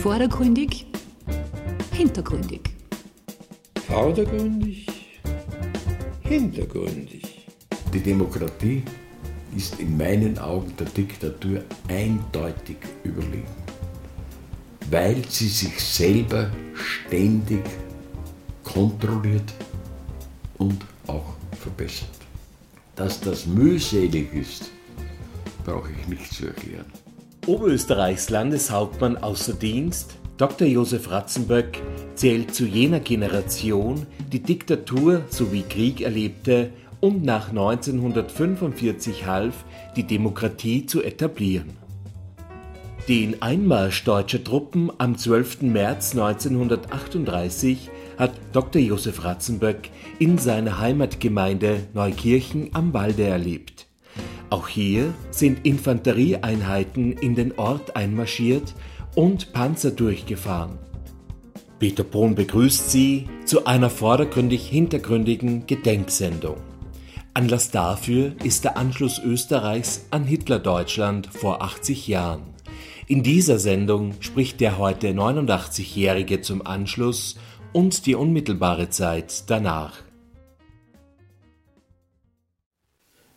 Vordergründig, hintergründig. Vordergründig, hintergründig. Die Demokratie ist in meinen Augen der Diktatur eindeutig überlegen, weil sie sich selber ständig kontrolliert und auch verbessert. Dass das mühselig ist, brauche ich nicht zu erklären. Oberösterreichs Landeshauptmann außer Dienst, Dr. Josef Ratzenböck, zählt zu jener Generation, die Diktatur sowie Krieg erlebte und nach 1945 half, die Demokratie zu etablieren. Den Einmarsch deutscher Truppen am 12. März 1938 hat Dr. Josef Ratzenböck in seiner Heimatgemeinde Neukirchen am Walde erlebt. Auch hier sind Infanterieeinheiten in den Ort einmarschiert und Panzer durchgefahren. Peter Brunn begrüßt Sie zu einer vordergründig hintergründigen Gedenksendung. Anlass dafür ist der Anschluss Österreichs an Hitlerdeutschland vor 80 Jahren. In dieser Sendung spricht der heute 89-Jährige zum Anschluss und die unmittelbare Zeit danach.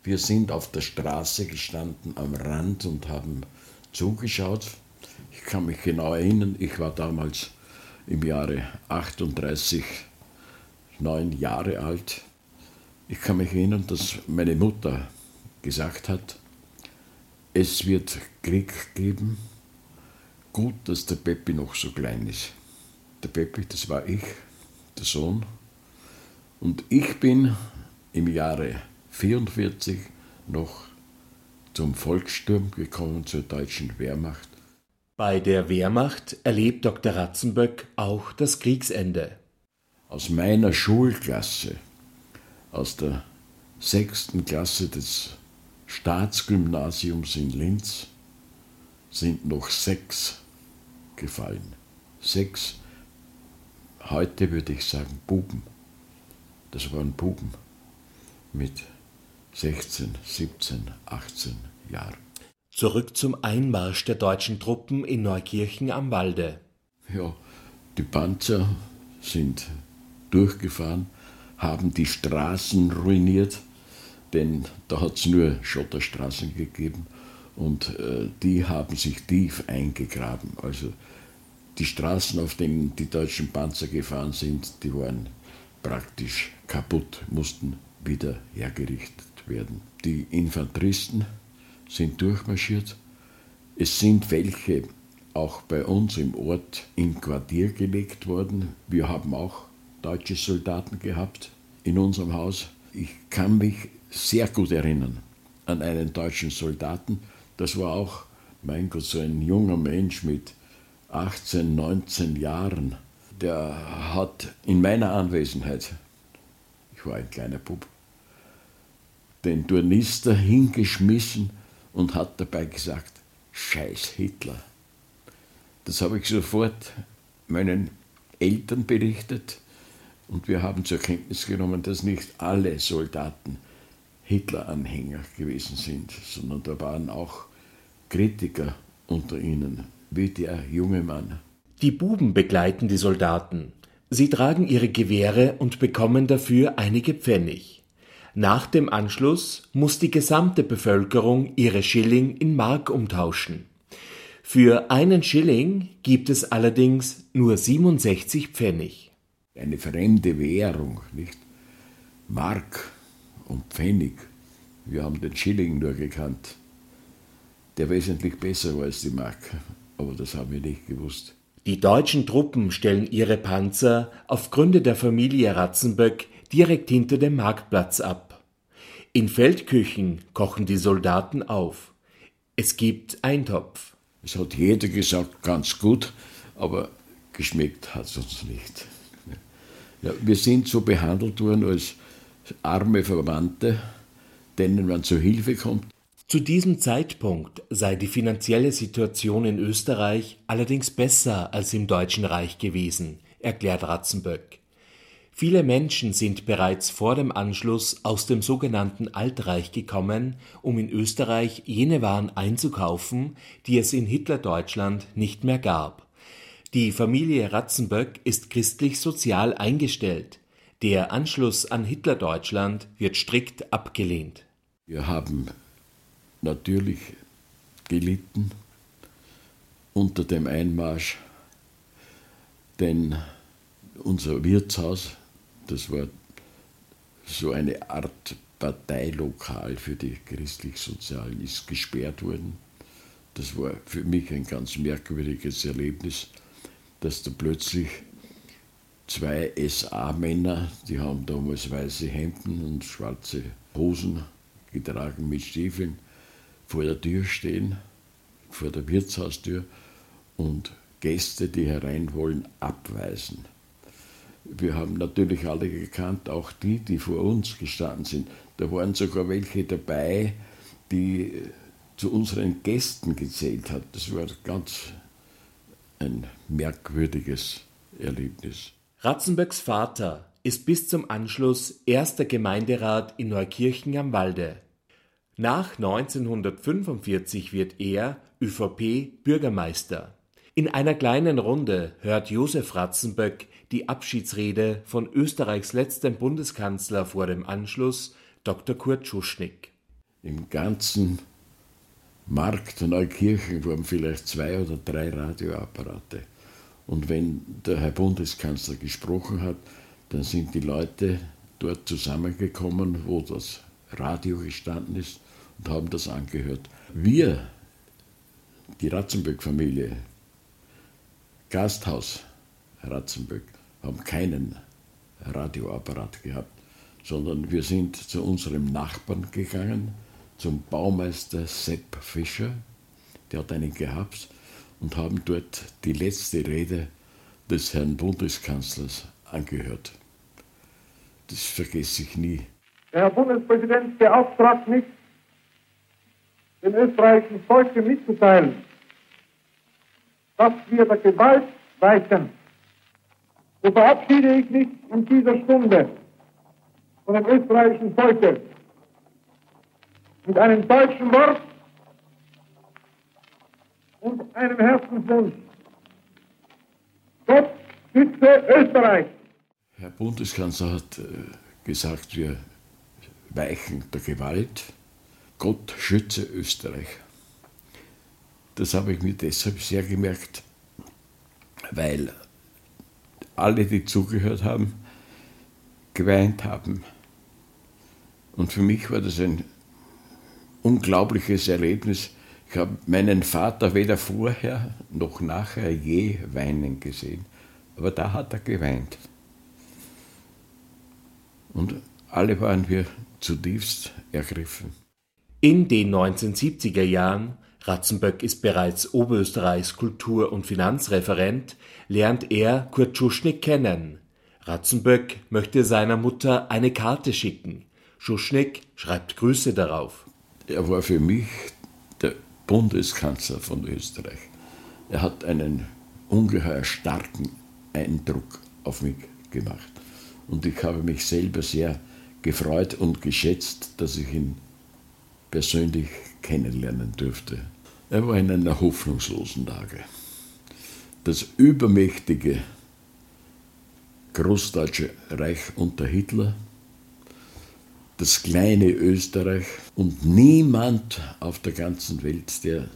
Wir sind auf der Straße gestanden am Rand und haben zugeschaut. Ich kann mich genau erinnern, ich war damals im Jahre 38 neun Jahre alt. Ich kann mich erinnern, dass meine Mutter gesagt hat, es wird Krieg geben. Gut, dass der Peppi noch so klein ist. Der Peppi, das war ich, der Sohn. Und ich bin im Jahre 1944 noch zum Volkssturm gekommen, zur deutschen Wehrmacht. Bei der Wehrmacht erlebt Dr. Ratzenböck auch das Kriegsende. Aus meiner Schulklasse, aus der sechsten Klasse des Staatsgymnasiums in Linz, sind noch sechs gefallen. Sechs heute würde ich sagen Buben. Das waren Buben mit 16, 17, 18 Jahren. Zurück zum Einmarsch der deutschen Truppen in Neukirchen am Walde. Ja, die Panzer sind durchgefahren, haben die Straßen ruiniert, denn da hat es nur Schotterstraßen gegeben und äh, die haben sich tief eingegraben. Also die Straßen, auf denen die deutschen Panzer gefahren sind, die waren praktisch kaputt, mussten wieder hergerichtet werden. Die Infanteristen sind durchmarschiert. Es sind welche auch bei uns im Ort in Quartier gelegt worden. Wir haben auch deutsche Soldaten gehabt in unserem Haus. Ich kann mich sehr gut erinnern an einen deutschen Soldaten. Das war auch, mein Gott, so ein junger Mensch mit 18, 19 Jahren, der hat in meiner Anwesenheit, ich war ein kleiner Bub, den Turnister hingeschmissen und hat dabei gesagt, Scheiß Hitler. Das habe ich sofort meinen Eltern berichtet und wir haben zur Kenntnis genommen, dass nicht alle Soldaten Hitler-Anhänger gewesen sind, sondern da waren auch Kritiker unter ihnen wie der junge Mann. Die Buben begleiten die Soldaten. Sie tragen ihre Gewehre und bekommen dafür einige Pfennig. Nach dem Anschluss muss die gesamte Bevölkerung ihre Schilling in Mark umtauschen. Für einen Schilling gibt es allerdings nur 67 Pfennig. Eine fremde Währung, nicht? Mark und Pfennig. Wir haben den Schilling nur gekannt, der wesentlich besser war als die Mark aber das haben wir nicht gewusst. Die deutschen Truppen stellen ihre Panzer auf Gründe der Familie Ratzenböck direkt hinter dem Marktplatz ab. In Feldküchen kochen die Soldaten auf. Es gibt Eintopf. Es hat jeder gesagt, ganz gut, aber geschmeckt hat es uns nicht. Ja, wir sind so behandelt worden als arme Verwandte, denen man zu Hilfe kommt. Zu diesem Zeitpunkt sei die finanzielle Situation in Österreich allerdings besser als im Deutschen Reich gewesen, erklärt Ratzenböck. Viele Menschen sind bereits vor dem Anschluss aus dem sogenannten Altreich gekommen, um in Österreich jene Waren einzukaufen, die es in Hitlerdeutschland nicht mehr gab. Die Familie Ratzenböck ist christlich-sozial eingestellt. Der Anschluss an Hitlerdeutschland wird strikt abgelehnt. Wir haben natürlich gelitten unter dem Einmarsch, denn unser Wirtshaus, das war so eine Art Parteilokal für die Christlich-Sozialen, ist gesperrt worden. Das war für mich ein ganz merkwürdiges Erlebnis dass da plötzlich zwei SA-Männer, die haben damals weiße Hemden und schwarze Hosen getragen mit Stiefeln, vor der Tür stehen, vor der Wirtshaustür und Gäste, die herein wollen, abweisen. Wir haben natürlich alle gekannt, auch die, die vor uns gestanden sind. Da waren sogar welche dabei, die zu unseren Gästen gezählt hat. Das war ganz ein merkwürdiges Erlebnis. Ratzenböcks Vater ist bis zum Anschluss erster Gemeinderat in Neukirchen am Walde. Nach 1945 wird er ÖVP Bürgermeister. In einer kleinen Runde hört Josef Ratzenböck die Abschiedsrede von Österreichs letztem Bundeskanzler vor dem Anschluss, Dr. Kurt Schuschnigg. Im ganzen Markt Neukirchen waren vielleicht zwei oder drei Radioapparate. Und wenn der Herr Bundeskanzler gesprochen hat, dann sind die Leute dort zusammengekommen, wo das Radio gestanden ist und haben das angehört. Wir, die Ratzenböck-Familie, Gasthaus Ratzenböck, haben keinen Radioapparat gehabt, sondern wir sind zu unserem Nachbarn gegangen, zum Baumeister Sepp Fischer, der hat einen gehabt, und haben dort die letzte Rede des Herrn Bundeskanzlers angehört. Das vergesse ich nie. Der Herr Bundespräsident beauftragt mich, dem österreichischen Volke mitzuteilen, dass wir der Gewalt weichen. So verabschiede ich mich in dieser Stunde von dem österreichischen Volke mit einem deutschen Wort und einem Herzenswunsch. Gott schütze Österreich. Herr Bundeskanzler hat äh, gesagt, wir weichen der Gewalt. Gott schütze Österreich. Das habe ich mir deshalb sehr gemerkt, weil alle, die zugehört haben, geweint haben. Und für mich war das ein unglaubliches Erlebnis. Ich habe meinen Vater weder vorher noch nachher je weinen gesehen. Aber da hat er geweint. Und alle waren wir zutiefst ergriffen. In den 1970er Jahren, Ratzenböck ist bereits Oberösterreichs Kultur- und Finanzreferent, lernt er Kurt Schuschnigg kennen. Ratzenböck möchte seiner Mutter eine Karte schicken. Schuschnigg schreibt Grüße darauf er war für mich der Bundeskanzler von Österreich. Er hat einen ungeheuer starken Eindruck auf mich gemacht. Und ich habe mich selber sehr gefreut und geschätzt, dass ich ihn persönlich kennenlernen durfte. Er war in einer hoffnungslosen Lage. Das übermächtige Großdeutsche Reich unter Hitler das kleine Österreich und niemand auf der ganzen Welt, der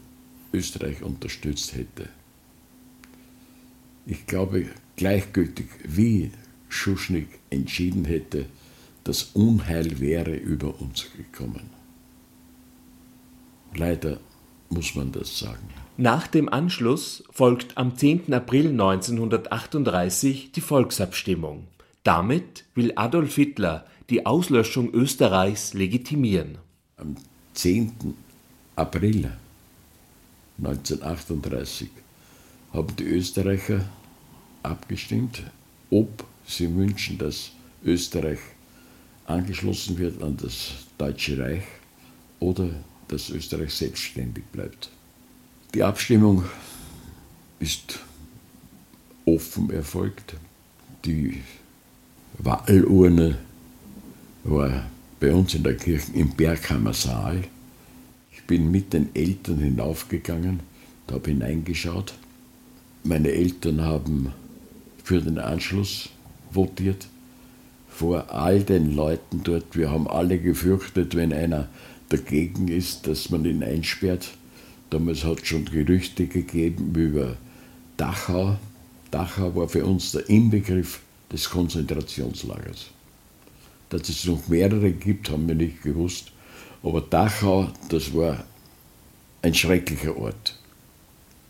Österreich unterstützt hätte. Ich glaube, gleichgültig wie Schuschnigg entschieden hätte, das Unheil wäre über uns gekommen. Leider muss man das sagen. Nach dem Anschluss folgt am 10. April 1938 die Volksabstimmung. Damit will Adolf Hitler die Auslöschung Österreichs legitimieren. Am 10. April 1938 haben die Österreicher abgestimmt, ob sie wünschen, dass Österreich angeschlossen wird an das Deutsche Reich oder dass Österreich selbstständig bleibt. Die Abstimmung ist offen erfolgt. Die Wahlurne war bei uns in der Kirche im Berghammer Saal. Ich bin mit den Eltern hinaufgegangen, da habe hineingeschaut Meine Eltern haben für den Anschluss votiert vor all den Leuten dort. Wir haben alle gefürchtet, wenn einer dagegen ist, dass man ihn einsperrt. Damals hat es schon Gerüchte gegeben über Dachau. Dachau war für uns der Inbegriff des Konzentrationslagers. Dass es noch mehrere gibt, haben wir nicht gewusst. Aber Dachau, das war ein schrecklicher Ort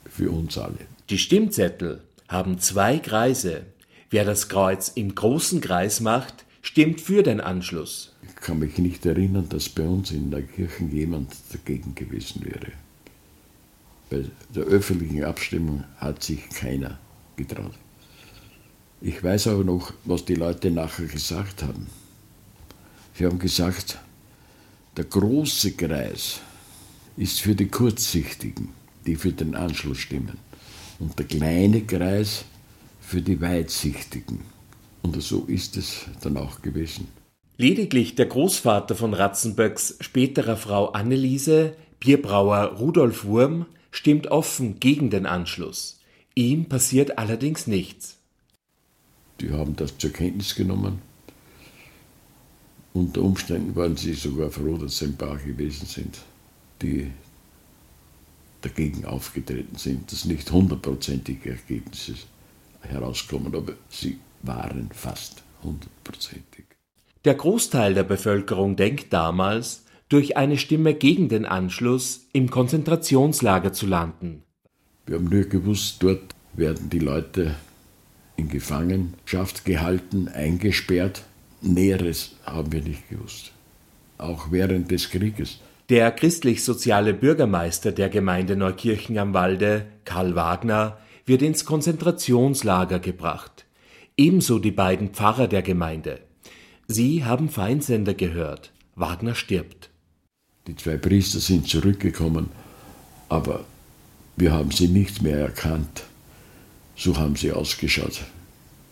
für uns alle. Die Stimmzettel haben zwei Kreise. Wer das Kreuz im großen Kreis macht, stimmt für den Anschluss. Ich kann mich nicht erinnern, dass bei uns in der Kirche jemand dagegen gewesen wäre. Bei der öffentlichen Abstimmung hat sich keiner getraut. Ich weiß aber noch, was die Leute nachher gesagt haben. Sie haben gesagt, der große Kreis ist für die Kurzsichtigen, die für den Anschluss stimmen, und der kleine Kreis für die Weitsichtigen. Und so ist es dann auch gewesen. Lediglich der Großvater von Ratzenböcks späterer Frau Anneliese, Bierbrauer Rudolf Wurm, stimmt offen gegen den Anschluss. Ihm passiert allerdings nichts. Die haben das zur Kenntnis genommen. Unter Umständen waren sie sogar froh, dass ein paar gewesen sind, die dagegen aufgetreten sind, dass nicht hundertprozentige Ergebnisse herauskommen, aber sie waren fast hundertprozentig. Der Großteil der Bevölkerung denkt damals, durch eine Stimme gegen den Anschluss im Konzentrationslager zu landen. Wir haben nur gewusst, dort werden die Leute in Gefangenschaft gehalten, eingesperrt. Näheres haben wir nicht gewusst. Auch während des Krieges. Der christlich-soziale Bürgermeister der Gemeinde Neukirchen am Walde, Karl Wagner, wird ins Konzentrationslager gebracht. Ebenso die beiden Pfarrer der Gemeinde. Sie haben Feindsender gehört. Wagner stirbt. Die zwei Priester sind zurückgekommen, aber wir haben sie nicht mehr erkannt. So haben sie ausgeschaut.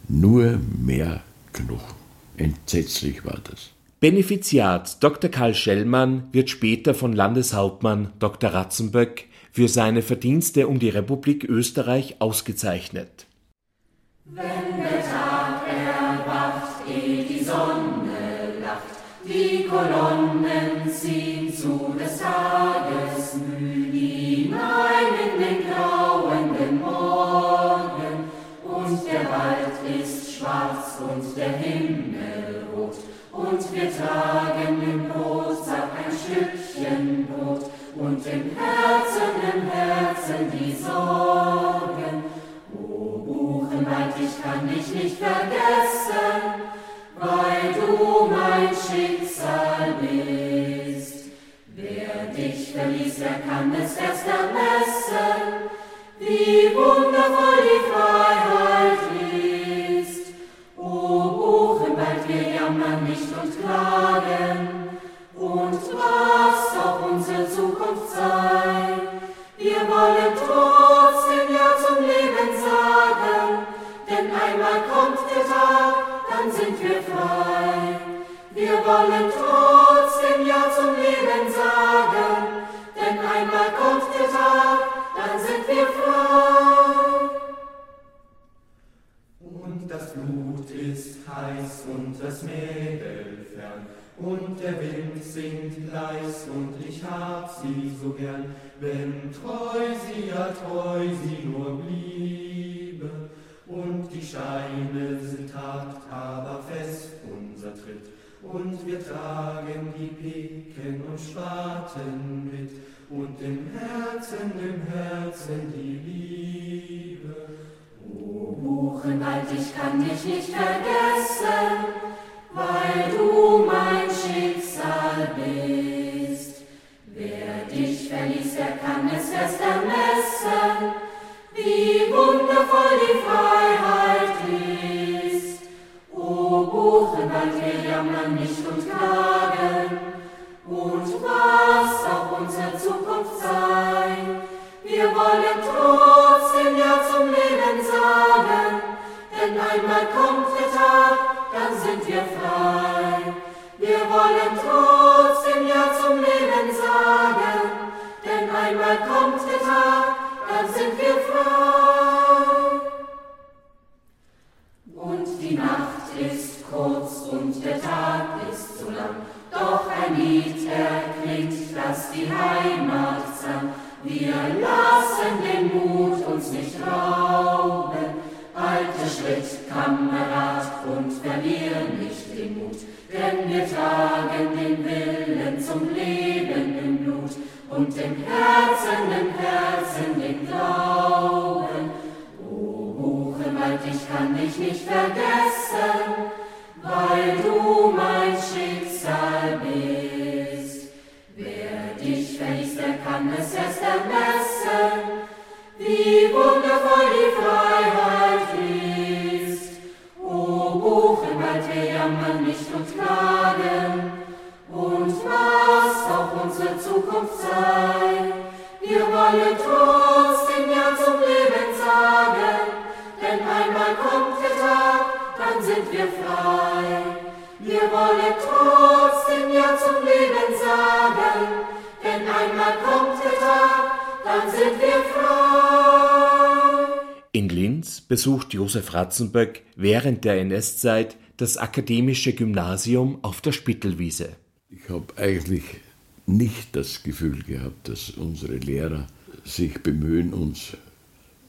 Nur mehr Knochen. Entsetzlich war das. Benefiziat Dr. Karl Schellmann wird später von Landeshauptmann Dr. Ratzenböck für seine Verdienste um die Republik Österreich ausgezeichnet. Wenn der Tag erwacht, ehe die Sonne lacht, die Kolonnen ziehen des Tages hinein in den grauenden Morgen. Und der Wald ist schwarz und der Himmel rot. Und wir tragen im Brotsack ein Stückchen Brot. Und im Herzen, im Herzen die Sorgen. O Buchenwald, ich kann dich nicht vergessen, weil du mein Schicksal bist. Wer kann es erst ermessen, wie wundervoll die Freiheit ist. O Buchenwald, wir jammern nicht und klagen, und was auch unsere Zukunft sei, wir wollen trotzdem Ja zum Leben sagen, denn einmal kommt der Tag, dann sind wir frei. Wir wollen trotzdem heiß und das Mädel fern, und der Wind singt leis und ich hab sie so gern, wenn treu sie, ja treu sie nur bliebe. Und die Steine sind hart, aber fest unser Tritt, und wir tragen die Piken und Spaten mit, und im Herzen, im Herzen die Liebe. Buchenwald, ich kann dich nicht vergessen, weil du mein Schicksal bist. Wer dich verließ, wer kann es erst ermessen, wie wundervoll die Freiheit ist. O Buchenwald, wir jammern nicht und klagen, und was auch unsere Zukunft sei, wir wollen müssen ja zum Leben sagen, denn einmal kommt der Tag, dann sind wir frei. Wir wollen trotzdem ja zum Leben sagen, denn einmal kommt der Tag, dann sind wir frei. Und die Nacht ist kurz und der Tag ist zu lang, doch ein Lied erklingt, das die Heimat sang. Wir lassen den Mut uns nicht rauben. Halte Schritt, Kamerad, und verlieren nicht den Mut, denn wir tragen den Willen zum Leben im Blut und im Herzen, im Herzen den Glauben. O Buchenwald, ich kann dich nicht vergessen, weil du mein wir wollen trotzdem Ja zum Leben sagen, denn einmal kommt der Tag, dann sind wir frei. In Linz besucht Josef Ratzenböck während der NS-Zeit das akademische Gymnasium auf der Spittelwiese. Ich habe eigentlich nicht das Gefühl gehabt, dass unsere Lehrer sich bemühen, uns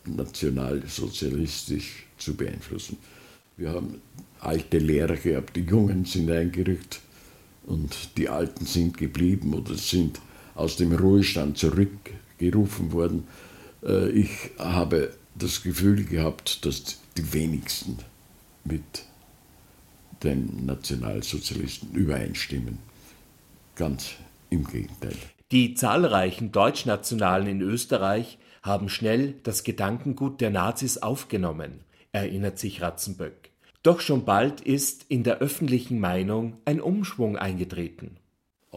nationalsozialistisch zu beeinflussen. Wir haben alte Lehrer gehabt, die Jungen sind eingerückt und die Alten sind geblieben oder sind aus dem Ruhestand zurückgerufen worden. Äh, ich habe das Gefühl gehabt, dass die wenigsten mit den Nationalsozialisten übereinstimmen. Ganz im Gegenteil. Die zahlreichen Deutschnationalen in Österreich haben schnell das Gedankengut der Nazis aufgenommen, erinnert sich Ratzenböck. Doch schon bald ist in der öffentlichen Meinung ein Umschwung eingetreten.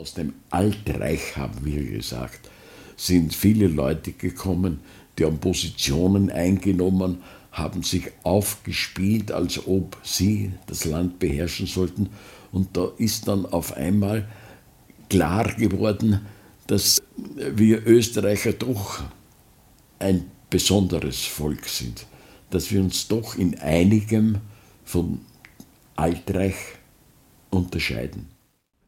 Aus dem Altreich, haben wir gesagt, sind viele Leute gekommen, die haben Positionen eingenommen, haben sich aufgespielt, als ob sie das Land beherrschen sollten. Und da ist dann auf einmal klar geworden, dass wir Österreicher doch ein besonderes Volk sind, dass wir uns doch in einigem vom Altreich unterscheiden.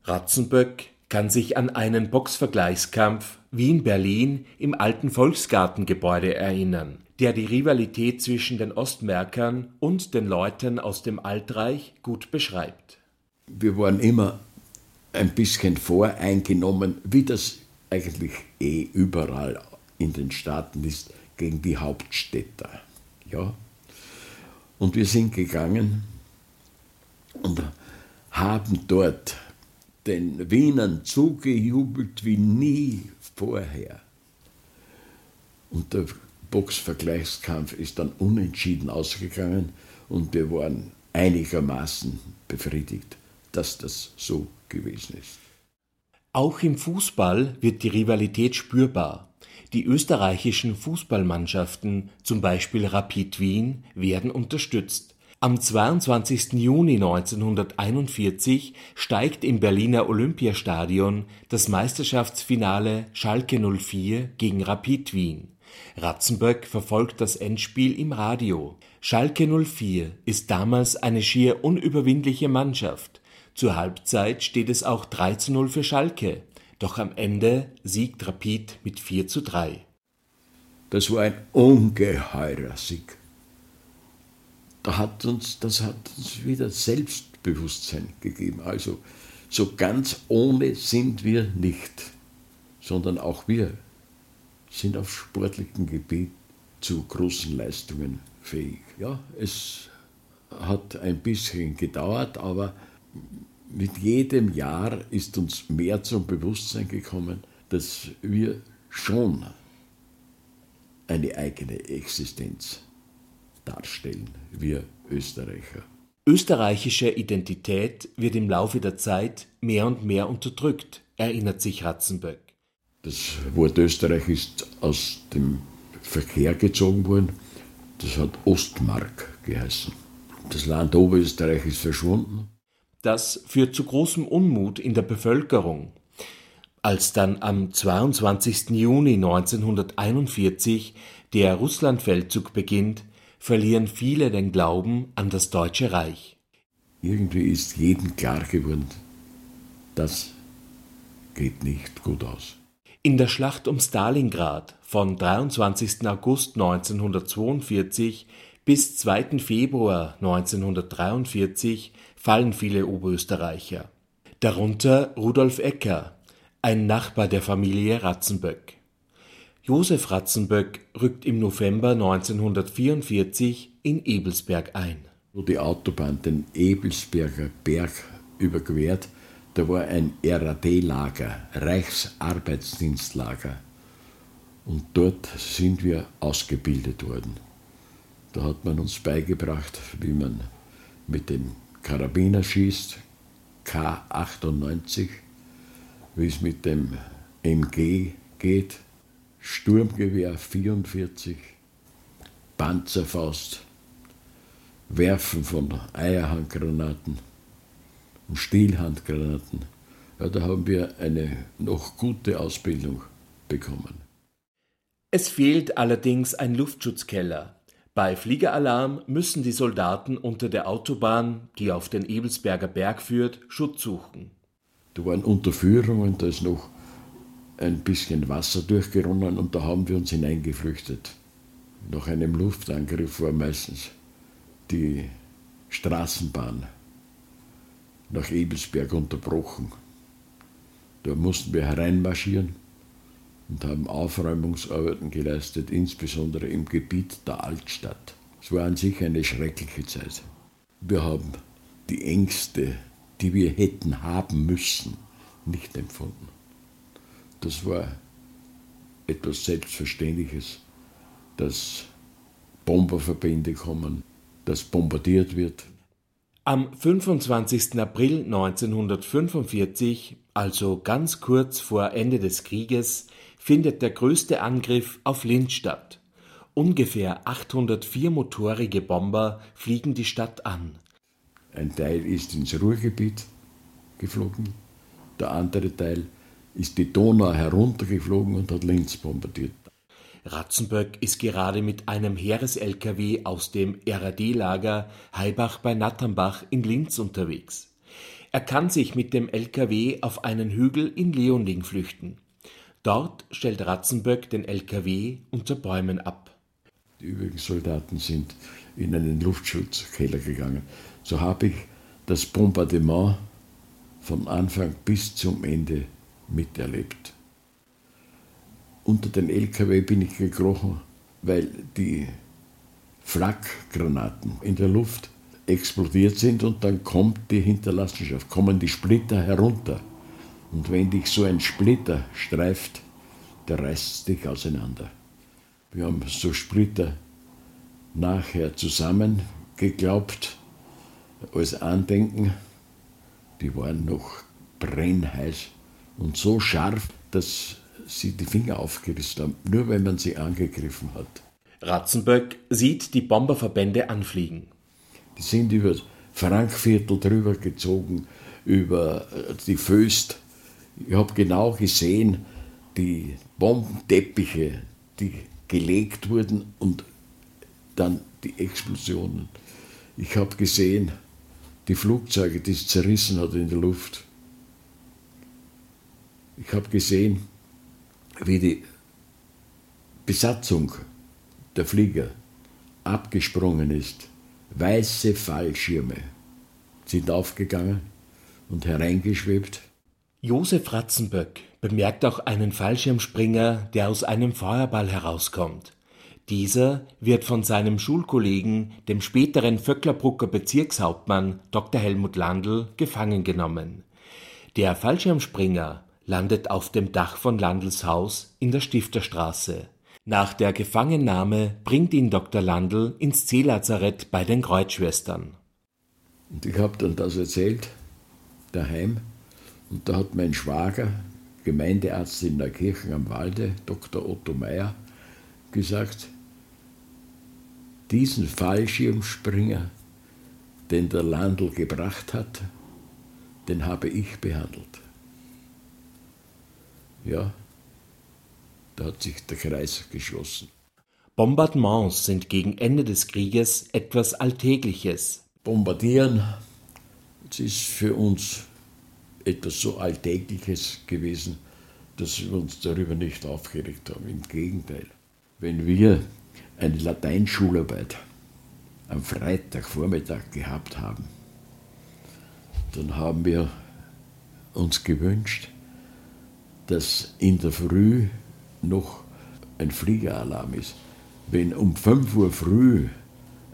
Ratzenböck kann sich an einen Boxvergleichskampf Wien-Berlin im alten Volksgartengebäude erinnern, der die Rivalität zwischen den Ostmärkern und den Leuten aus dem Altreich gut beschreibt. Wir waren immer ein bisschen voreingenommen, wie das eigentlich eh überall in den Staaten ist, gegen die Hauptstädter. Ja? Und wir sind gegangen und haben dort den Wienern zugejubelt wie nie vorher. Und der Boxvergleichskampf ist dann unentschieden ausgegangen und wir waren einigermaßen befriedigt, dass das so gewesen ist. Auch im Fußball wird die Rivalität spürbar. Die österreichischen Fußballmannschaften, zum Beispiel Rapid Wien, werden unterstützt. Am 22. Juni 1941 steigt im Berliner Olympiastadion das Meisterschaftsfinale Schalke 04 gegen Rapid Wien. Ratzenböck verfolgt das Endspiel im Radio. Schalke 04 ist damals eine schier unüberwindliche Mannschaft. Zur Halbzeit steht es auch 3 zu 0 für Schalke, doch am Ende siegt Rapid mit 4 zu 3. Das war ein ungeheurer Sieg. Da hat uns, das hat uns wieder Selbstbewusstsein gegeben. Also so ganz ohne sind wir nicht, sondern auch wir sind auf sportlichem Gebiet zu großen Leistungen fähig. Ja, es hat ein bisschen gedauert, aber mit jedem Jahr ist uns mehr zum Bewusstsein gekommen, dass wir schon eine eigene Existenz darstellen, wir Österreicher. Österreichische Identität wird im Laufe der Zeit mehr und mehr unterdrückt, erinnert sich Ratzenböck. Das Wort Österreich ist aus dem Verkehr gezogen worden. Das hat Ostmark geheißen. Das Land Oberösterreich ist verschwunden. Das führt zu großem Unmut in der Bevölkerung. Als dann am 22. Juni 1941 der Russlandfeldzug beginnt, verlieren viele den Glauben an das Deutsche Reich. Irgendwie ist jedem klar geworden, das geht nicht gut aus. In der Schlacht um Stalingrad von 23. August 1942 bis 2. Februar 1943 fallen viele Oberösterreicher. Darunter Rudolf Ecker, ein Nachbar der Familie Ratzenböck. Josef Ratzenböck rückt im November 1944 in Ebelsberg ein. Wo die Autobahn den Ebelsberger Berg überquert, da war ein RAD-Lager, Reichsarbeitsdienstlager. Und dort sind wir ausgebildet worden. Da hat man uns beigebracht, wie man mit dem Karabiner schießt, K98, wie es mit dem MG geht, Sturmgewehr 44, Panzerfaust, Werfen von Eierhandgranaten und Stielhandgranaten. Ja, da haben wir eine noch gute Ausbildung bekommen. Es fehlt allerdings ein Luftschutzkeller. Bei Fliegeralarm müssen die Soldaten unter der Autobahn, die auf den Ebelsberger Berg führt, Schutz suchen. Da waren Unterführungen, da ist noch ein bisschen Wasser durchgeronnen und da haben wir uns hineingeflüchtet. Nach einem Luftangriff war meistens die Straßenbahn nach Ebelsberg unterbrochen. Da mussten wir hereinmarschieren und haben Aufräumungsarbeiten geleistet, insbesondere im Gebiet der Altstadt. Es war an sich eine schreckliche Zeit. Wir haben die Ängste, die wir hätten haben müssen, nicht empfunden. Das war etwas Selbstverständliches, dass Bomberverbände kommen, dass bombardiert wird. Am 25. April 1945, also ganz kurz vor Ende des Krieges, findet der größte Angriff auf Linz statt. Ungefähr 804 motorige Bomber fliegen die Stadt an. Ein Teil ist ins Ruhrgebiet geflogen, der andere Teil ist die Donau heruntergeflogen und hat Linz bombardiert. Ratzenböck ist gerade mit einem Heeres-LKW aus dem RAD-Lager Heibach bei Natternbach in Linz unterwegs. Er kann sich mit dem LKW auf einen Hügel in Leonding flüchten. Dort stellt Ratzenböck den LKW unter Bäumen ab. Die übrigen Soldaten sind in einen Luftschutzkeller gegangen. So habe ich das Bombardement von Anfang bis zum Ende miterlebt. Unter den LKW bin ich gekrochen, weil die Flakgranaten in der Luft explodiert sind und dann kommt die Hinterlassenschaft, kommen die Splitter herunter. Und wenn dich so ein Splitter streift, der reißt dich auseinander. Wir haben so Splitter nachher zusammengeglaubt als Andenken. Die waren noch brennheiß und so scharf, dass sie die Finger aufgerissen haben, nur wenn man sie angegriffen hat. Ratzenböck sieht die Bomberverbände anfliegen. Die sind über Frankviertel drüber gezogen, über die Föst. Ich habe genau gesehen, die Bombenteppiche, die gelegt wurden und dann die Explosionen. Ich habe gesehen, die Flugzeuge, die es zerrissen hat in der Luft. Ich habe gesehen, wie die Besatzung der Flieger abgesprungen ist. Weiße Fallschirme sind aufgegangen und hereingeschwebt. Josef Ratzenböck bemerkt auch einen Fallschirmspringer, der aus einem Feuerball herauskommt. Dieser wird von seinem Schulkollegen, dem späteren Vöcklerbrucker Bezirkshauptmann Dr. Helmut Landl, gefangen genommen. Der Fallschirmspringer landet auf dem Dach von Landls Haus in der Stifterstraße. Nach der Gefangennahme bringt ihn Dr. Landl ins Seelazarett bei den Kreuzschwestern. Und ich habe dann das erzählt, daheim. Und da hat mein Schwager, Gemeindearzt in der Kirche am Walde, Dr. Otto Meyer, gesagt, diesen Fallschirmspringer, den der Landl gebracht hat, den habe ich behandelt. Ja, da hat sich der Kreis geschlossen. Bombardements sind gegen Ende des Krieges etwas Alltägliches. Bombardieren, es ist für uns etwas so Alltägliches gewesen, dass wir uns darüber nicht aufgeregt haben. Im Gegenteil. Wenn wir eine Lateinschularbeit am Freitagvormittag gehabt haben, dann haben wir uns gewünscht, dass in der Früh noch ein Fliegeralarm ist. Wenn um 5 Uhr früh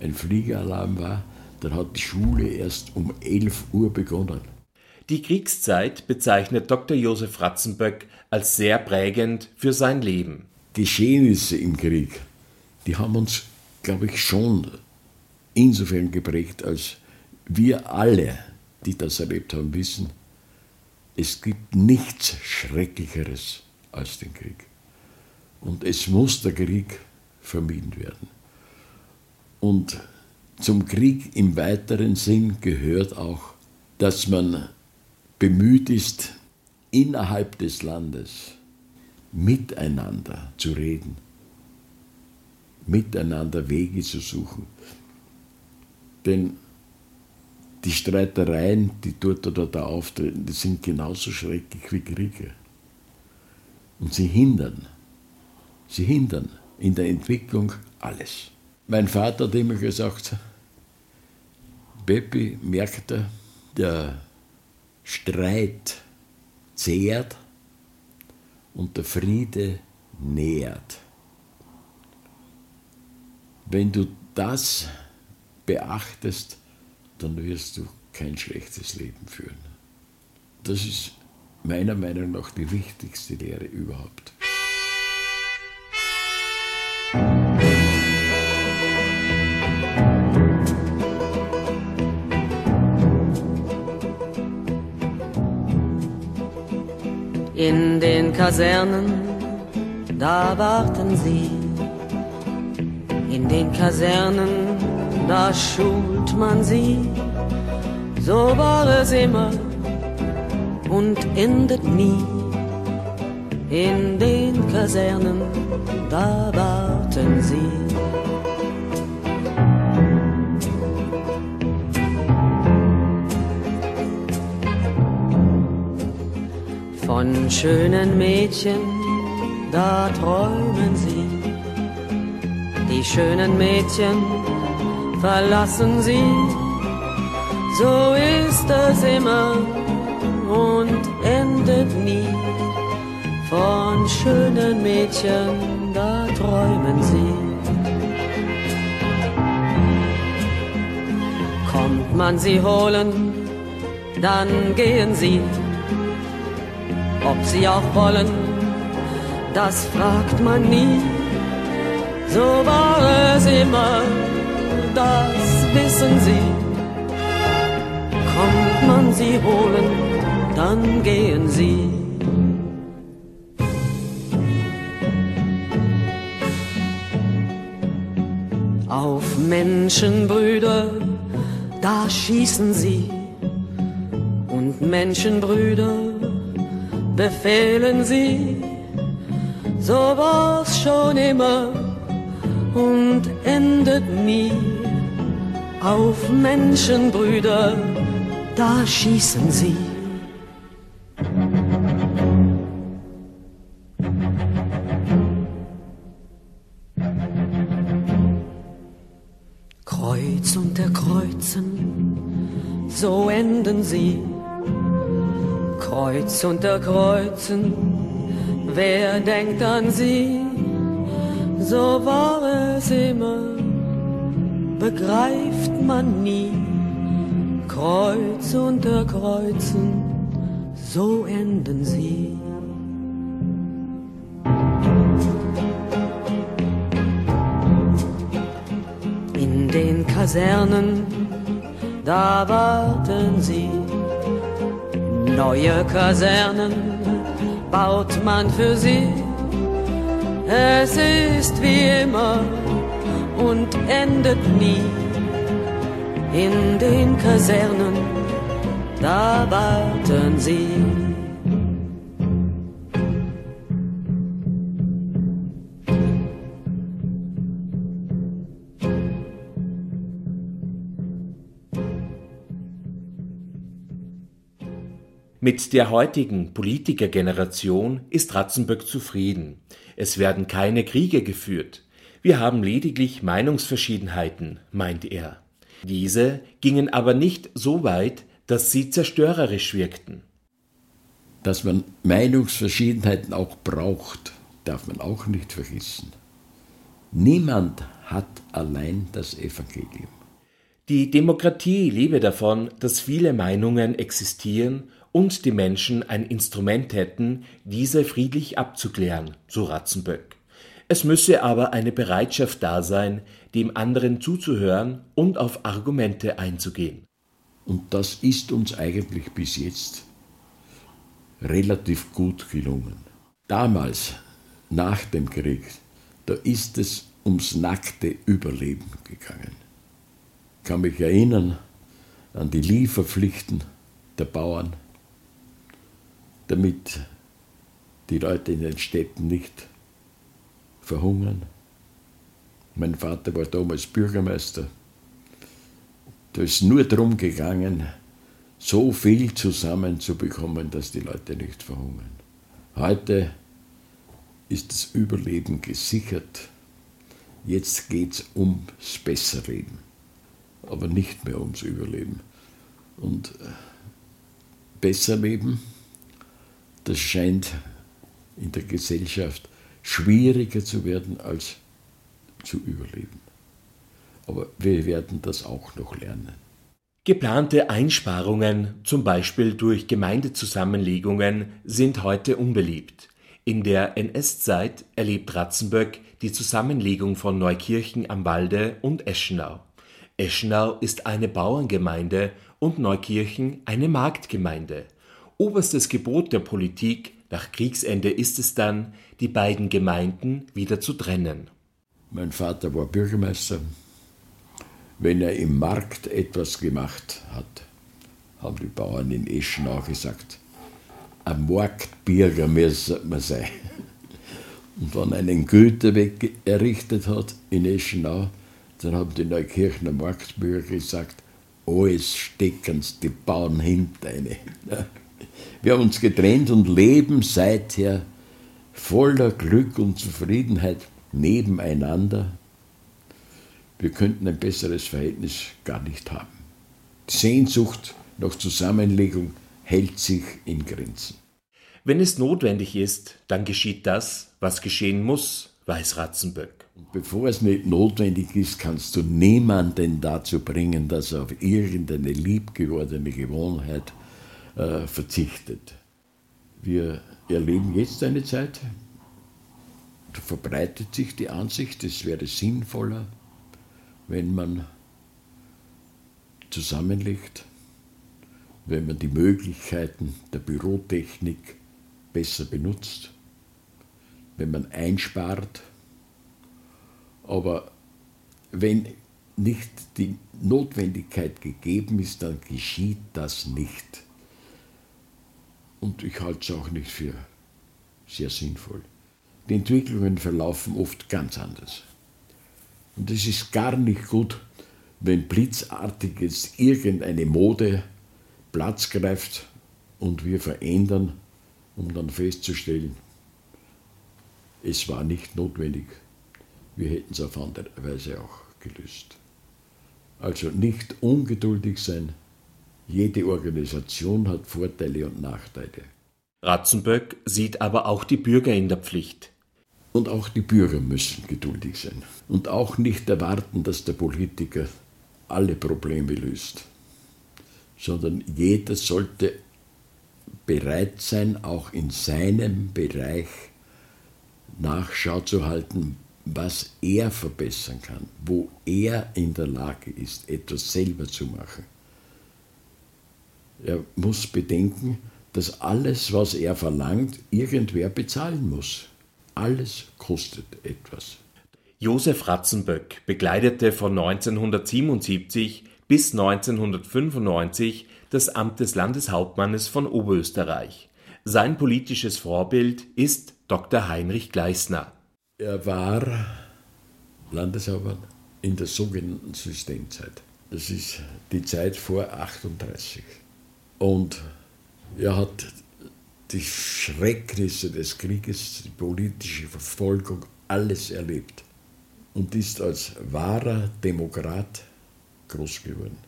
ein Fliegeralarm war, dann hat die Schule erst um 11 Uhr begonnen. Die Kriegszeit bezeichnet Dr. Josef Ratzenböck als sehr prägend für sein Leben. Geschehnisse im Krieg, die haben uns, glaube ich, schon insofern geprägt, als wir alle, die das erlebt haben, wissen, es gibt nichts Schrecklicheres als den Krieg. Und es muss der Krieg vermieden werden. Und zum Krieg im weiteren Sinn gehört auch, dass man bemüht ist, innerhalb des Landes miteinander zu reden, miteinander Wege zu suchen. Denn die Streitereien, die dort oder da auftreten, die sind genauso schrecklich wie Kriege. Und sie hindern, sie hindern in der Entwicklung alles. Mein Vater hat immer gesagt, Peppi merkte, der Streit zehrt und der Friede nährt. Wenn du das beachtest, dann wirst du kein schlechtes Leben führen. Das ist meiner Meinung nach die wichtigste Lehre überhaupt. In den Kasernen, da warten sie. In den Kasernen, da schult man sie. So war es immer und endet nie. In den Kasernen, da warten sie. Von schönen Mädchen, da träumen sie. Die schönen Mädchen verlassen sie. So ist es immer und endet nie. Von schönen Mädchen, da träumen sie. Kommt man sie holen, dann gehen sie. Ob sie auch wollen, das fragt man nie. So war es immer, das wissen sie. Kommt man sie holen, dann gehen sie. Auf Menschenbrüder, da schießen sie. Und Menschenbrüder befehlen sie. So war's schon immer und endet nie. Auf Menschenbrüder, da schießen sie. Kreuz unter Kreuzen, so enden sie. Kreuz unter Kreuzen, wer denkt an sie? So war es immer, begreift man nie. Kreuz unter Kreuzen, so enden sie. In den Kasernen, da warten sie. Neue Kasernen baut man für sie. Es ist wie immer und endet nie. In den Kasernen, da warten sie. Mit der heutigen Politikergeneration ist Ratzenböck zufrieden. Es werden keine Kriege geführt. Wir haben lediglich Meinungsverschiedenheiten, meint er. Diese gingen aber nicht so weit, dass sie zerstörerisch wirkten. Dass man Meinungsverschiedenheiten auch braucht, darf man auch nicht vergessen. Niemand hat allein das Evangelium. Die Demokratie lebe davon, dass viele Meinungen existieren und die Menschen ein Instrument hätten, diese friedlich abzuklären, so Ratzenböck. Es müsse aber eine Bereitschaft da sein, dem anderen zuzuhören und auf Argumente einzugehen. Und das ist uns eigentlich bis jetzt relativ gut gelungen. Damals, nach dem Krieg, da ist es ums nackte Überleben gegangen. Ich kann mich erinnern an die Lieferpflichten der Bauern, damit die Leute in den Städten nicht verhungern. Mein Vater war damals Bürgermeister. Da ist nur darum gegangen, so viel zusammenzubekommen, dass die Leute nicht verhungern. Heute ist das Überleben gesichert. Jetzt geht es ums Besserleben, aber nicht mehr ums Überleben. Und äh, Besserleben, das scheint in der Gesellschaft schwieriger zu werden als zu überleben. Aber wir werden das auch noch lernen. Geplante Einsparungen, zum Beispiel durch Gemeindezusammenlegungen, sind heute unbeliebt. In der NS-Zeit erlebt Ratzenböck die Zusammenlegung von Neukirchen am Walde und Eschenau. Eschenau ist eine Bauerngemeinde und Neukirchen eine Marktgemeinde. Oberstes Gebot der Politik nach Kriegsende ist es dann, die beiden Gemeinden wieder zu trennen. Mein Vater war Bürgermeister. Wenn er im Markt etwas gemacht hat, haben die Bauern in Eschenau gesagt, ein Marktbürger müssen man sein. Und wenn er einen Güterweg errichtet hat in Eschenau, dann haben die Neukirchner Marktbürger gesagt, alles stecken die Bauern hinter eine. Wir haben uns getrennt und leben seither voller Glück und Zufriedenheit nebeneinander. Wir könnten ein besseres Verhältnis gar nicht haben. Die Sehnsucht nach Zusammenlegung hält sich in Grenzen. Wenn es notwendig ist, dann geschieht das, was geschehen muss, weiß Ratzenböck. Bevor es nicht notwendig ist, kannst du niemanden dazu bringen, dass er auf irgendeine liebgewordene Gewohnheit äh, verzichtet. Wir erleben jetzt eine Zeit, da verbreitet sich die Ansicht, es wäre sinnvoller, wenn man zusammenlegt, wenn man die Möglichkeiten der Bürotechnik besser benutzt, wenn man einspart. Aber wenn nicht die Notwendigkeit gegeben ist, dann geschieht das nicht. Und ich halte es auch nicht für sehr sinnvoll. Die Entwicklungen verlaufen oft ganz anders. Und es ist gar nicht gut, wenn blitzartig jetzt irgendeine Mode Platz greift und wir verändern, um dann festzustellen, es war nicht notwendig. Wir hätten es auf andere Weise auch gelöst. Also nicht ungeduldig sein, jede Organisation hat Vorteile und Nachteile. Ratzenböck sieht aber auch die Bürger in der Pflicht. Und auch die Bürger müssen geduldig sein und auch nicht erwarten, dass der Politiker alle Probleme löst, sondern jeder sollte bereit sein, auch in seinem Bereich Nachschau zu halten, was er verbessern kann, wo er in der Lage ist, etwas selber zu machen. Er muss bedenken, dass alles, was er verlangt, irgendwer bezahlen muss. Alles kostet etwas. Josef Ratzenböck begleitete von 1977 bis 1995 das Amt des Landeshauptmannes von Oberösterreich. Sein politisches Vorbild ist Dr. Heinrich Gleisner. Er war Landeshauptmann in der sogenannten Systemzeit. Das ist die Zeit vor 38. Und er hat die Schrecknisse des Krieges, die politische Verfolgung, alles erlebt und ist als wahrer Demokrat groß geworden.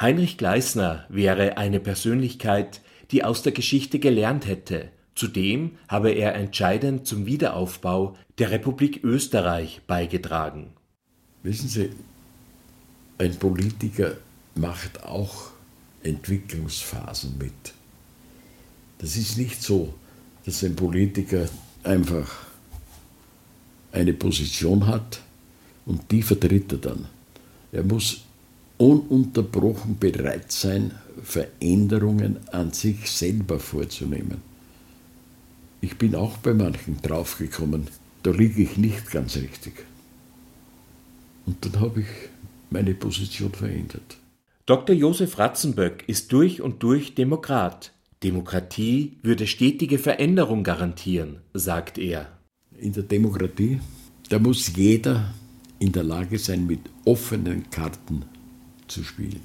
Heinrich Gleisner wäre eine Persönlichkeit, die aus der Geschichte gelernt hätte. Zudem habe er entscheidend zum Wiederaufbau der Republik Österreich beigetragen. Wissen Sie, ein Politiker macht auch Entwicklungsphasen mit. Das ist nicht so, dass ein Politiker einfach eine Position hat und die vertritt er dann. Er muss ununterbrochen bereit sein, Veränderungen an sich selber vorzunehmen. Ich bin auch bei manchen draufgekommen, da liege ich nicht ganz richtig. Und dann habe ich meine Position verändert. Dr. Josef Ratzenböck ist durch und durch Demokrat. Demokratie würde stetige Veränderung garantieren, sagt er. In der Demokratie, da muss jeder in der Lage sein, mit offenen Karten zu spielen.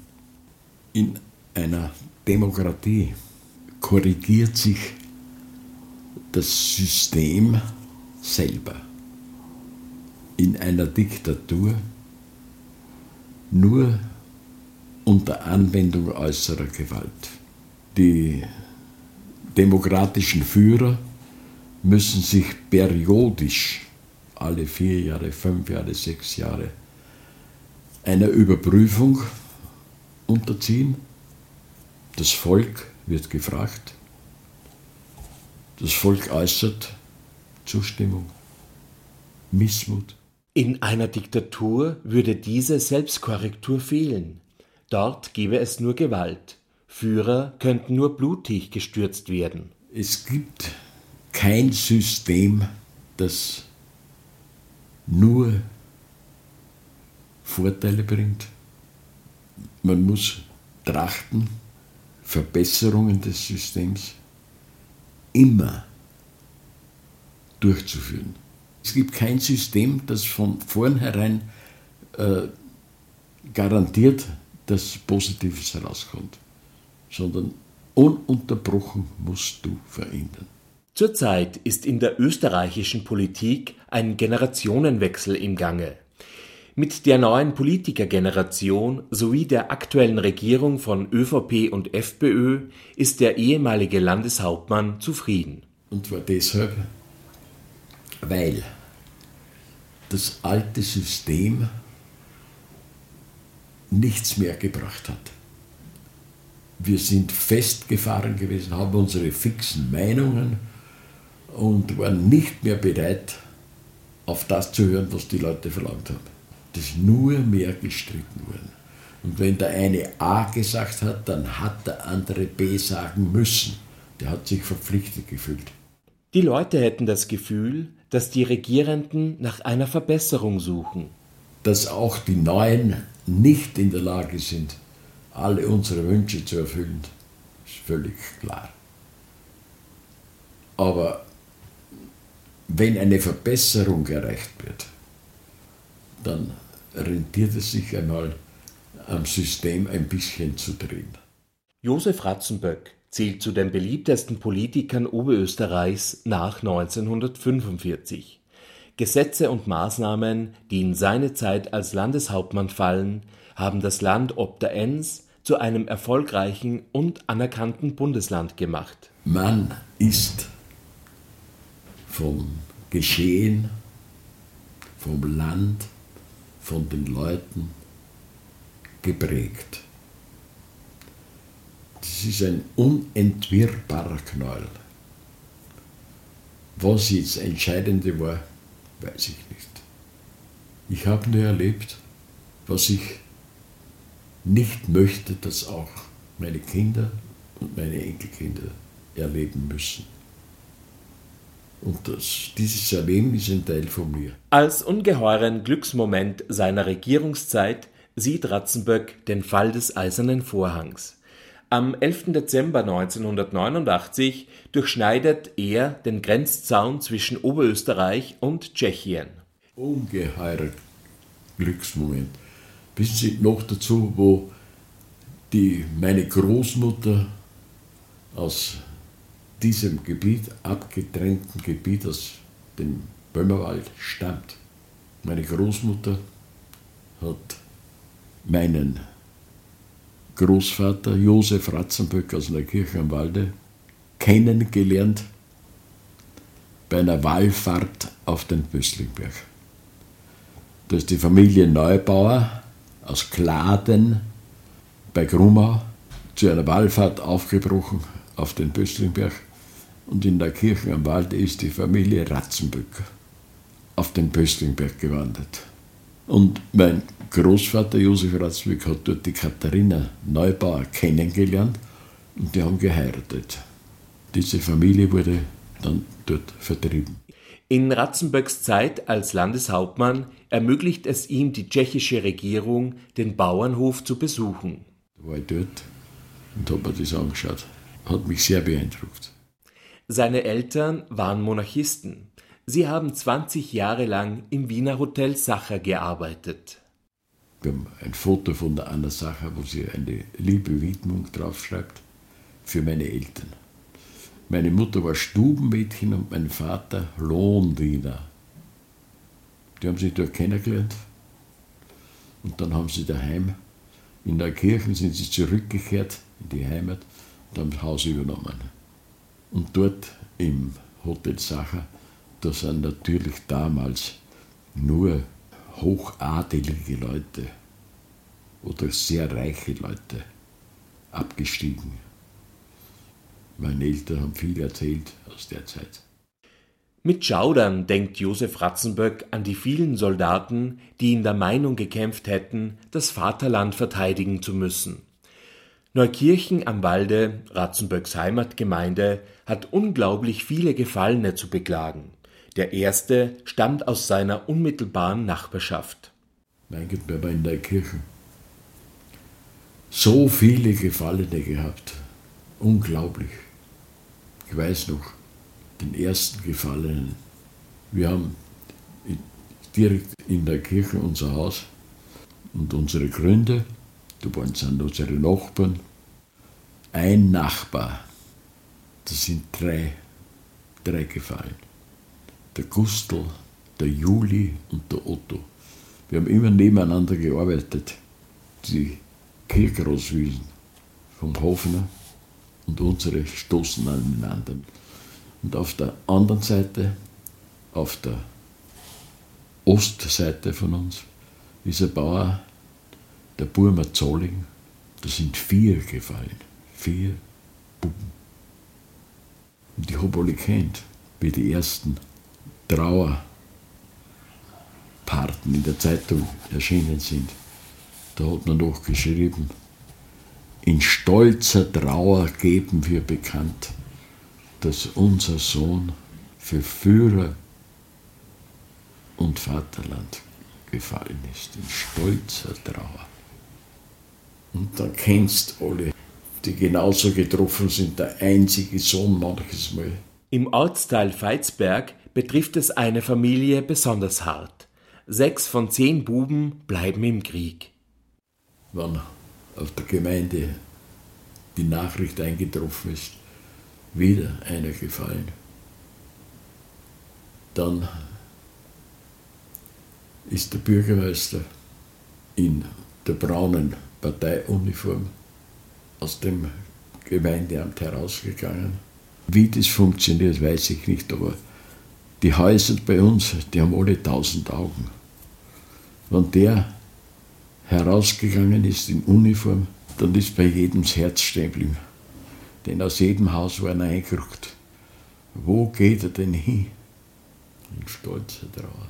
In einer Demokratie korrigiert sich das System selber. In einer Diktatur nur unter Anwendung äußerer Gewalt. Die demokratischen Führer müssen sich periodisch, alle vier Jahre, fünf Jahre, sechs Jahre, einer Überprüfung unterziehen. Das Volk wird gefragt. Das Volk äußert Zustimmung, Missmut. In einer Diktatur würde diese Selbstkorrektur fehlen. Dort gäbe es nur Gewalt. Führer könnten nur blutig gestürzt werden. Es gibt kein System, das nur Vorteile bringt. Man muss trachten, Verbesserungen des Systems immer durchzuführen. Es gibt kein System, das von vornherein äh, garantiert, dass Positives herauskommt, sondern ununterbrochen musst du verändern. Zurzeit ist in der österreichischen Politik ein Generationenwechsel im Gange. Mit der neuen Politikergeneration sowie der aktuellen Regierung von ÖVP und FPÖ ist der ehemalige Landeshauptmann zufrieden. Und zwar deshalb, weil das alte System nichts mehr gebracht hat. Wir sind festgefahren gewesen, haben unsere fixen Meinungen und waren nicht mehr bereit, auf das zu hören, was die Leute verlangt haben das nur mehr gestritten worden. Und wenn der eine A gesagt hat, dann hat der andere B sagen müssen. Der hat sich verpflichtet gefühlt. Die Leute hätten das Gefühl, dass die Regierenden nach einer Verbesserung suchen. Dass auch die Neuen nicht in der Lage sind, alle unsere Wünsche zu erfüllen, ist völlig klar. Aber wenn eine Verbesserung erreicht wird, dann rentiert es sich einmal am System ein bisschen zu drehen. Josef Ratzenböck zählt zu den beliebtesten Politikern Oberösterreichs nach 1945. Gesetze und Maßnahmen, die in seine Zeit als Landeshauptmann fallen, haben das Land ob der Enns zu einem erfolgreichen und anerkannten Bundesland gemacht. Man ist vom Geschehen, vom Land, von den Leuten geprägt. Das ist ein unentwirrbarer Knall. Was jetzt Entscheidende war, weiß ich nicht. Ich habe nur erlebt, was ich nicht möchte, dass auch meine Kinder und meine Enkelkinder erleben müssen. Und das, dieses Erleben ist ein Teil von mir. Als ungeheuren Glücksmoment seiner Regierungszeit sieht Ratzenböck den Fall des Eisernen Vorhangs. Am 11. Dezember 1989 durchschneidet er den Grenzzaun zwischen Oberösterreich und Tschechien. Ungeheurer Glücksmoment. Wissen Sie noch dazu, wo die, meine Großmutter aus diesem Gebiet, abgetrennten Gebiet aus dem Böhmerwald stammt. Meine Großmutter hat meinen Großvater Josef Ratzenböck aus Neukirchen am Walde kennengelernt bei einer Wallfahrt auf den Böstlingberg. Da ist die Familie Neubauer aus Kladen bei Grumau zu einer Wallfahrt aufgebrochen auf den Böstlingberg und in der Kirche am Wald ist die Familie Ratzenböck auf den Böstlingberg gewandert. Und mein Großvater Josef Ratzenböck hat dort die Katharina Neubauer kennengelernt und die haben geheiratet. Diese Familie wurde dann dort vertrieben. In Ratzenböcks Zeit als Landeshauptmann ermöglicht es ihm die tschechische Regierung, den Bauernhof zu besuchen. Da war ich dort und habe mir das angeschaut. Hat mich sehr beeindruckt. Seine Eltern waren Monarchisten. Sie haben 20 Jahre lang im Wiener Hotel Sacher gearbeitet. Ein Foto von der Anna Sacher, wo sie eine liebe Widmung draufschreibt für meine Eltern. Meine Mutter war Stubenmädchen und mein Vater Lohndiener. Die haben sich dort kennengelernt und dann haben sie daheim, in der Kirche sind sie zurückgekehrt in die Heimat und haben das Haus übernommen. Und dort im Hotel Sacher, da sind natürlich damals nur hochadelige Leute oder sehr reiche Leute abgestiegen. Meine Eltern haben viel erzählt aus der Zeit. Mit Schaudern denkt Josef Ratzenböck an die vielen Soldaten, die in der Meinung gekämpft hätten, das Vaterland verteidigen zu müssen. Neukirchen am Walde, Ratzenböcks Heimatgemeinde, hat unglaublich viele Gefallene zu beklagen. Der erste stammt aus seiner unmittelbaren Nachbarschaft. Mein Gott, wir haben in der Kirche so viele Gefallene gehabt. Unglaublich. Ich weiß noch, den ersten Gefallenen. Wir haben direkt in der Kirche unser Haus und unsere Gründe, da waren sind unsere Nachbarn. Ein Nachbar, das sind drei, drei gefallen. Der Gustl, der Juli und der Otto. Wir haben immer nebeneinander gearbeitet. Die Kirchgroßwühlen vom Hofner und unsere stoßen aneinander. Und auf der anderen Seite, auf der Ostseite von uns, ist ein Bauer, der Burmer Zolling. Da sind vier gefallen. Vier Buben. Und ich habe alle kennt, wie die ersten Trauerpaten in der Zeitung erschienen sind. Da hat man noch geschrieben, in stolzer Trauer geben wir bekannt, dass unser Sohn für Führer und Vaterland gefallen ist, in stolzer Trauer. Und da kennst alle, die genauso getroffen sind, der einzige Sohn manches Mal. Im Ortsteil Veitsberg betrifft es eine Familie besonders hart. Sechs von zehn Buben bleiben im Krieg. Wann auf der Gemeinde die Nachricht eingetroffen ist, wieder einer gefallen. Dann ist der Bürgermeister in der braunen Parteiuniform aus dem Gemeindeamt herausgegangen. Wie das funktioniert, weiß ich nicht, aber die Häuser bei uns, die haben alle tausend Augen. Wenn der herausgegangen ist in Uniform, dann ist bei jedem das Herz stehen Denn aus jedem Haus war er eingerückt. Wo geht er denn hin? In stolzer Trauer.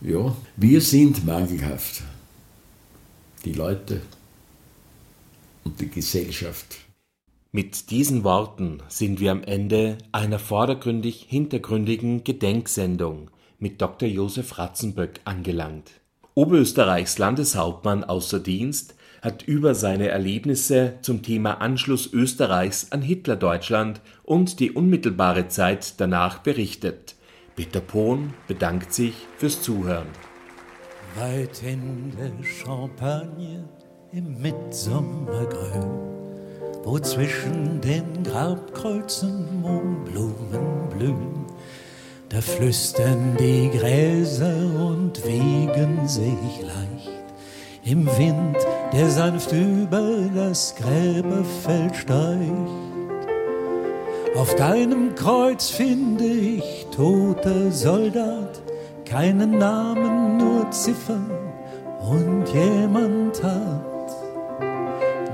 Ja, wir sind mangelhaft. Die Leute und die Gesellschaft. Mit diesen Worten sind wir am Ende einer vordergründig hintergründigen Gedenksendung mit Dr. Josef Ratzenböck angelangt. Oberösterreichs Landeshauptmann außer Dienst hat über seine Erlebnisse zum Thema Anschluss Österreichs an Hitlerdeutschland und die unmittelbare Zeit danach berichtet. Peter Pohn bedankt sich fürs Zuhören. Weit in der Champagne im Mitsommergrün, wo zwischen den Grabkreuzen Mohnblumen blühen, da flüstern die Gräser und wiegen sich leicht im Wind der sanft über das Gräberfeld streicht. Auf deinem Kreuz finde ich, toter Soldat, keinen Namen, nur Ziffern und jemand hat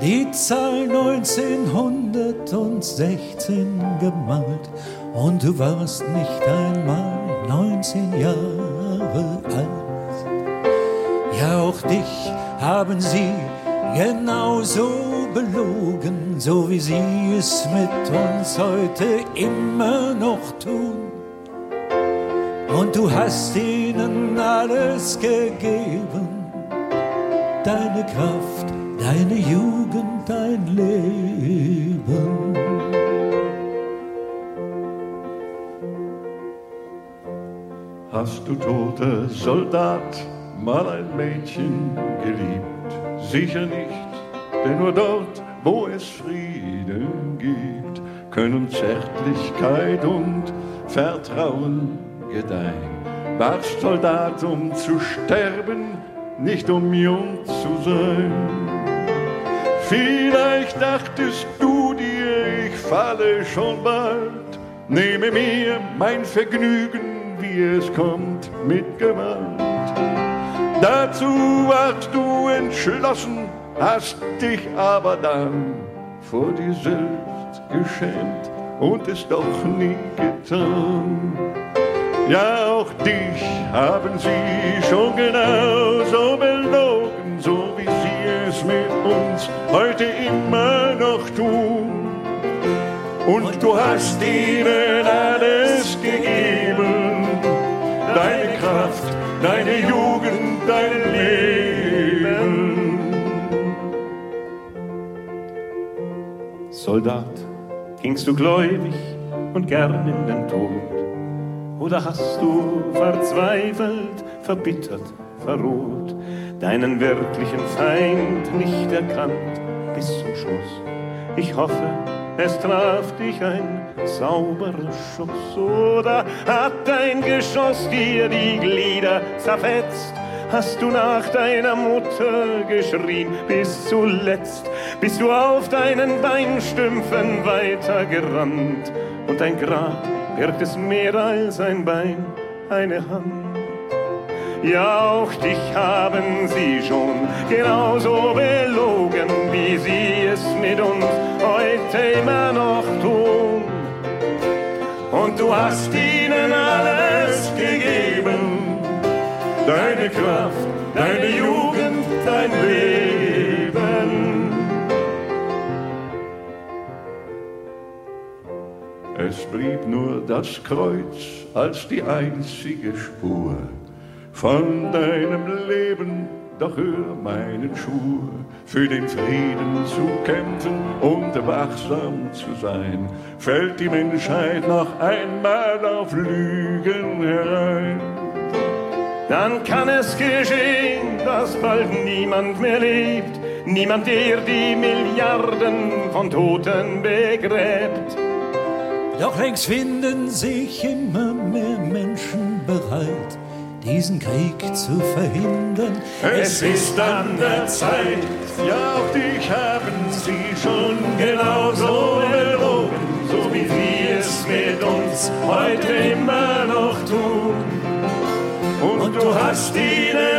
die Zahl 1916 gemalt und du warst nicht einmal 19 Jahre alt. Ja, auch dich haben sie genauso belogen, so wie sie es mit uns heute immer noch tun. Und du hast ihnen alles gegeben, deine Kraft, deine Jugend, dein Leben. Hast du toter Soldat mal ein Mädchen geliebt? Sicher nicht, denn nur dort, wo es Frieden gibt, können Zärtlichkeit und Vertrauen gedeihen. Warst Soldat, um zu sterben, nicht um jung zu sein. Vielleicht dachtest du dir, ich falle schon bald, nehme mir mein Vergnügen, wie es kommt, mit Gewalt. Dazu warst du entschlossen, hast dich aber dann vor dir selbst geschämt und es doch nie getan. Ja, auch dich haben sie schon genauso sie es mit uns heute immer noch tun. Und du hast ihnen alles gegeben, deine Kraft, deine Jugend, dein Leben. Soldat, gingst du gläubig und gern in den Tod? Oder hast du verzweifelt, verbittert, verroht, deinen wirklichen Feind nicht erkannt bis zum Schluss? Ich hoffe, es traf dich ein sauberer Schuss. Oder hat dein Geschoss dir die Glieder zerfetzt? Hast du nach deiner Mutter geschrien bis zuletzt? Bist du auf deinen Beinstümpfen weitergerannt? Und dein Grab birgt es mehr als ein Bein, eine Hand. Ja, auch dich haben sie schon genauso belogen, wie sie es mit uns heute immer noch tun. Und du hast ihnen alles gegeben, deine Kraft, deine Jugend, dein Leben. Es blieb nur das Kreuz als die einzige Spur von deinem Leben, doch hör meinen Schwur, für den Frieden zu kämpfen und wachsam zu sein, fällt die Menschheit noch einmal auf Lügen herein. Dann kann es geschehen, dass bald niemand mehr lebt, niemand, der die Milliarden von Toten begräbt. Doch längst finden sich immer mehr Menschen bereit, diesen Krieg zu verhindern. Es ist an der Zeit, ja auch dich haben sie schon genauso belogen, so wie wir es mit uns heute immer noch tun. Und du hast ihnen